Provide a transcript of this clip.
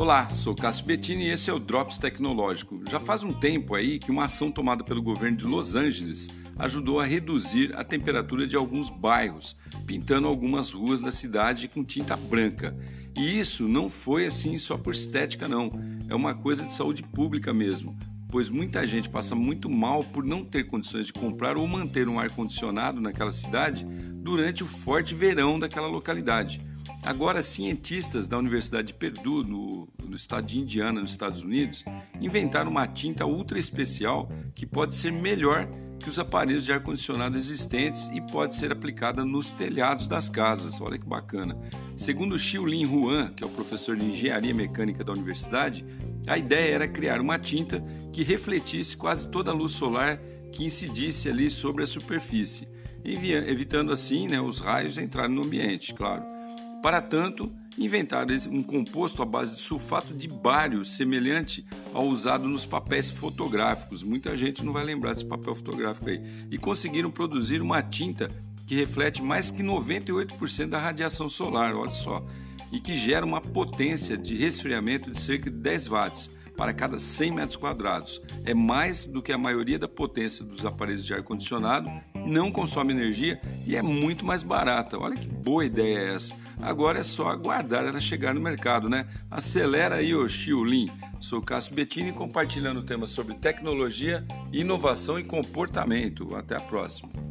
Olá, sou Cássio Bettini e esse é o Drops Tecnológico. Já faz um tempo aí que uma ação tomada pelo governo de Los Angeles ajudou a reduzir a temperatura de alguns bairros, pintando algumas ruas da cidade com tinta branca. E isso não foi assim só por estética não, é uma coisa de saúde pública mesmo, pois muita gente passa muito mal por não ter condições de comprar ou manter um ar condicionado naquela cidade durante o forte verão daquela localidade. Agora, cientistas da Universidade de Purdue, no, no, estado de Indiana, nos Estados Unidos, inventaram uma tinta ultra especial que pode ser melhor que os aparelhos de ar-condicionado existentes e pode ser aplicada nos telhados das casas. Olha que bacana. Segundo Xiu Lin Huan, que é o professor de engenharia mecânica da universidade, a ideia era criar uma tinta que refletisse quase toda a luz solar que incidisse ali sobre a superfície, evitando assim né, os raios entrarem no ambiente, claro. Para tanto, inventaram um composto à base de sulfato de bário, semelhante ao usado nos papéis fotográficos. Muita gente não vai lembrar desse papel fotográfico aí. E conseguiram produzir uma tinta que reflete mais que 98% da radiação solar, olha só, e que gera uma potência de resfriamento de cerca de 10 watts para cada 100 metros quadrados. É mais do que a maioria da potência dos aparelhos de ar-condicionado, não consome energia e é muito mais barata. Olha que boa ideia é essa. Agora é só aguardar ela chegar no mercado, né? Acelera aí, ô Xiulin. Sou Cássio Bettini compartilhando temas sobre tecnologia, inovação e comportamento. Até a próxima.